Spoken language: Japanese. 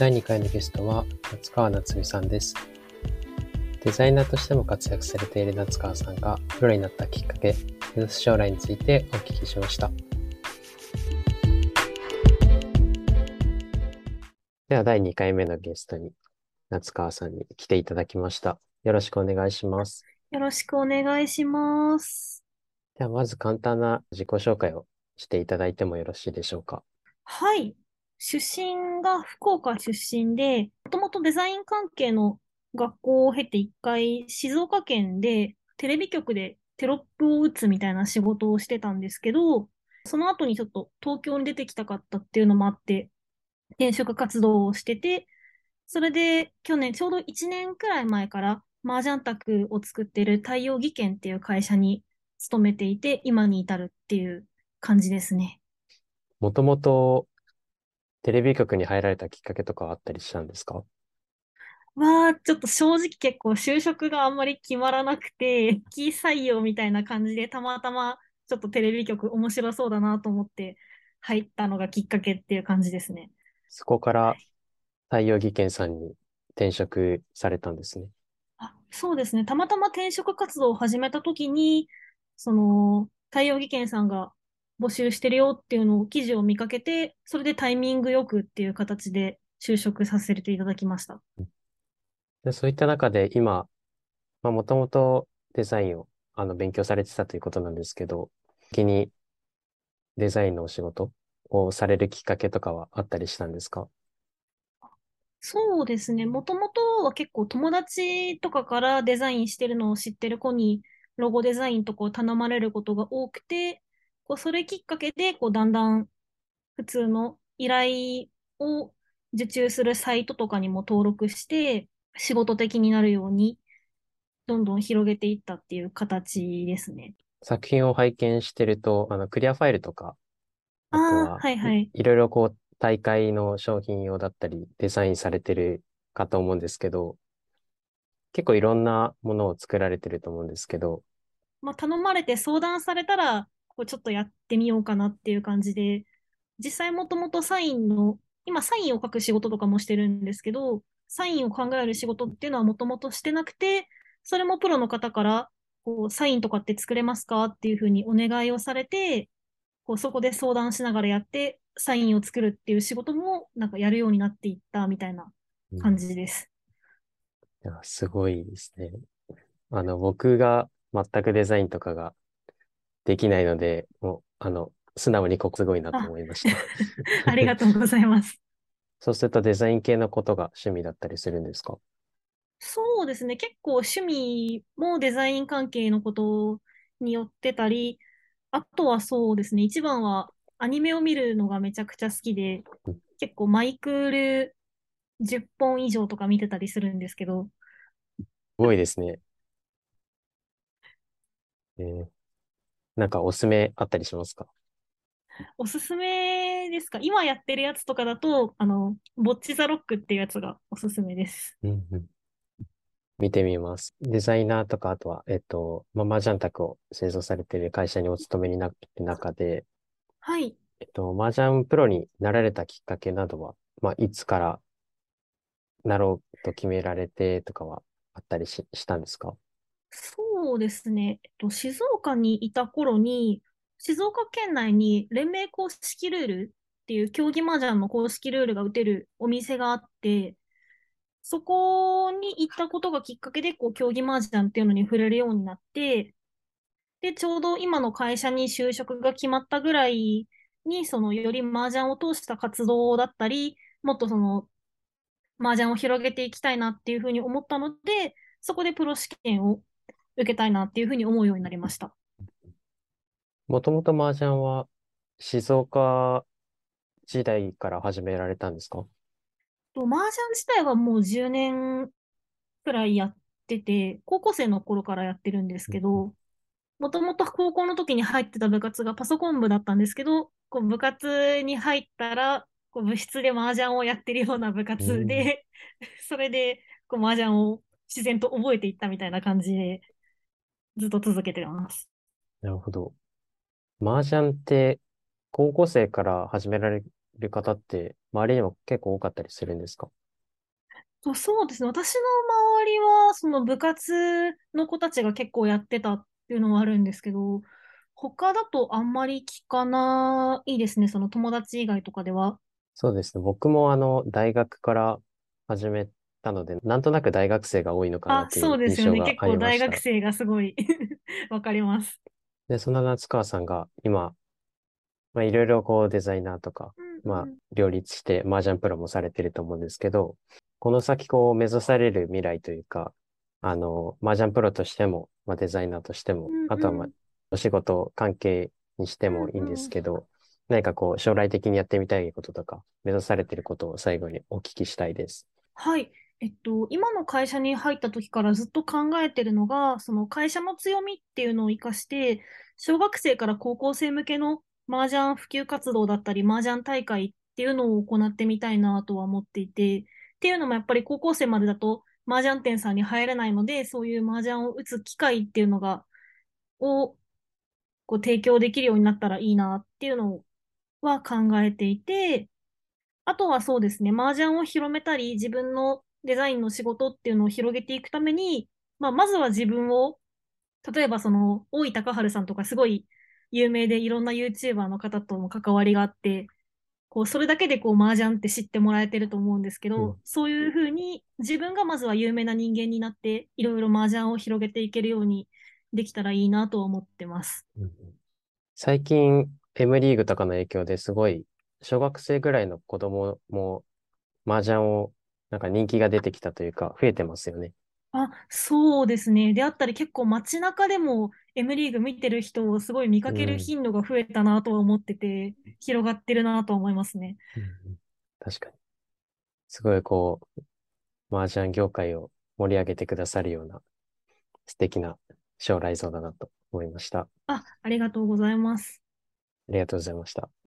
第2回のゲストは夏川夏美さんです。デザイナーとしても活躍されている夏川さんがプロになったきっかけ、目指す将来についてお聞きしました。では第2回目のゲストに夏川さんに来ていただきました。よろしくお願いします。よろしくお願いします。ではまず簡単な自己紹介をしていただいてもよろしいでしょうか。はい。出身が福岡出身で、もともとデザイン関係の学校を経て一回静岡県でテレビ局でテロップを打つみたいな仕事をしてたんですけど、その後にちょっと東京に出てきたかったっていうのもあって、転職活動をしてて、それで去年ちょうど1年くらい前から麻雀卓を作ってる太陽技研っていう会社に勤めていて、今に至るっていう感じですね。もともとテレビ局に入られたきっかけとかあったりしたんですか？わあ、ちょっと正直結構就職があんまり決まらなくて、キー採用みたいな感じでたまたまちょっとテレビ局面白そうだなと思って入ったのがきっかけっていう感じですね。そこから太陽技研さんに転職されたんですね。あ、そうですね。たまたま転職活動を始めた時に、その、太陽技研さんが募集してるよっていうのを記事を見かけて、それでタイミングよくっていう形で就職させていただきました。で、そういった中で今、まあ、もともとデザインをあの勉強されてたということなんですけど、先にデザインのお仕事をされるきっかけとかはあったりしたんですか？そうですね。もともとは結構友達とかからデザインしてるのを知ってる子にロゴデザインとかを頼まれることが多くて、こうそれきっかけでこうだんだん普通の依頼を受注するサイトとかにも登録して仕事的になるようにどんどん広げていったっていう形ですね。作品を拝見してると、あの、クリアファイルとか、あとは、はいはい。いろいろこう、大会の商品用だったり、デザインされてるかと思うんですけど、結構いろんなものを作られてると思うんですけど、まあ、頼まれて相談されたら、こうちょっとやってみようかなっていう感じで、実際もともとサインの、今サインを書く仕事とかもしてるんですけど、サインを考える仕事っていうのはもともとしてなくて、それもプロの方から、こう、サインとかって作れますかっていうふうにお願いをされて、こう、そこで相談しながらやって、サインを作るっていう仕事も、なんかやるようになっていったみたいなうん感じです。いや、すごいですね。あの、僕が全くデザインとかができないので、もう、あの、素直にここすごいなと思いました。ありがとうございます。そうするとデザイン系のことが趣味だったりするんですか？そうですね。結構趣味もデザイン関係のことによってたり、あとはそうですね。一番はアニメを見るのがめちゃくちゃ好きでうん、結構マイクール10本以上とか見てたりするんですけど、すごいですね。えーなんかおすすめあったりしますか？おすすめですか？今やってるやつとかだと、あの、ボッチザロックっていうやつがおすすめです。うんうん見てみます。デザイナーとか、あとは、えっと、まあ、麻雀卓を製造されている会社にお勤めになって中で、はい。えっと、麻雀プロになられたきっかけなどは、まあ、いつからなろうと決められてとかはあったりし、したんですか？そうですね。えっと、静岡にいた頃に、静岡県内に連盟公式ルールっていう競技麻雀の公式ルールが打てるお店があって、そこに行ったことがきっかけで、こう、競技麻雀っていうのに触れるようになって、で、ちょうど今の会社に就職が決まったぐらいに、その、より麻雀を通した活動だったり、もっとその、麻雀を広げていきたいなっていうふうに思ったので、そこでプロ試験を受けたいなっていうふうに思うようになりました。もともと麻雀は静岡時代から始められたんですか？と麻雀自体はもう10年くらいやってて、高校生の頃からやってるんですけど、もともと高校の時に入ってた部活がパソコン部だったんですけど、こう部活に入ったら、こう部室で麻雀をやってるような部活で、それでこう麻雀を自然と覚えていったみたいな感じで、ずっと続けてます。なるほど。麻雀って高校生から始められる方って周りにも結構多かったりするんですか？そうそうですね。私の周りは、その部活の子たちが結構やってたっていうのはあるんですけど、他だとあんまり聞かないですね。その友達以外とかでは。そうですね。僕もあの、大学から始めたので、なんとなく大学生が多いのかなあ、っていうそうですよね。印象が結構大ありました。学生がすごい わかります。で、そんな夏川さんが今、まあ、いろいろこうデザイナーとか、まあ、うんうん。両立して麻雀プロもされてると思うんですけど、この先こう目指される未来というか、あの、麻雀プロとしても、まあ、デザイナーとしても、うんあとはまあ、うん。お仕事関係にしてもいいんでうんうん。すけど、何かこう、将来的にやってみたいこととか、目指されてることを最後にお聞きしたいです。はい。えっと、今の会社に入った時からずっと考えてるのが、その会社の強みっていうのを活かして、小学生から高校生向けの麻雀普及活動だったり、麻雀大会っていうのを行ってみたいなとは思っていて、っていうのもやっぱり高校生までだと麻雀店さんに入れないので、そういう麻雀を打つ機会っていうのが、をこう提供できるようになったらいいなっていうのは考えていて、あとはそうですね、麻雀を広めたり、自分のデザインの仕事っていうのを広げていくために、まあ、まずは自分を、例えばその、大井高春さんとかすごい有名でいろんな YouTuber の方とも関わりがあって、こう、それだけでこう、麻雀って知ってもらえてると思うんですけど、うん。そういうふうに自分がまずは有名な人間になって、いろいろ麻雀を広げていけるようにできたらいいなと思ってます。うん最近、M リーグとかの影響ですごい、小学生ぐらいの子供も麻雀を、なんか人気が出てきたというか、増えてますよね。あ、そうですね。であったり、結構街中でも M リーグ見てる人をすごい見かけるうん。頻度が増えたなとは思ってて、広がってるなとは思いますね。確かに。すごいこう、麻雀業界を盛り上げてくださるような素敵な将来像だなと思いました。ああ、ありがとうございます。りがとうございました。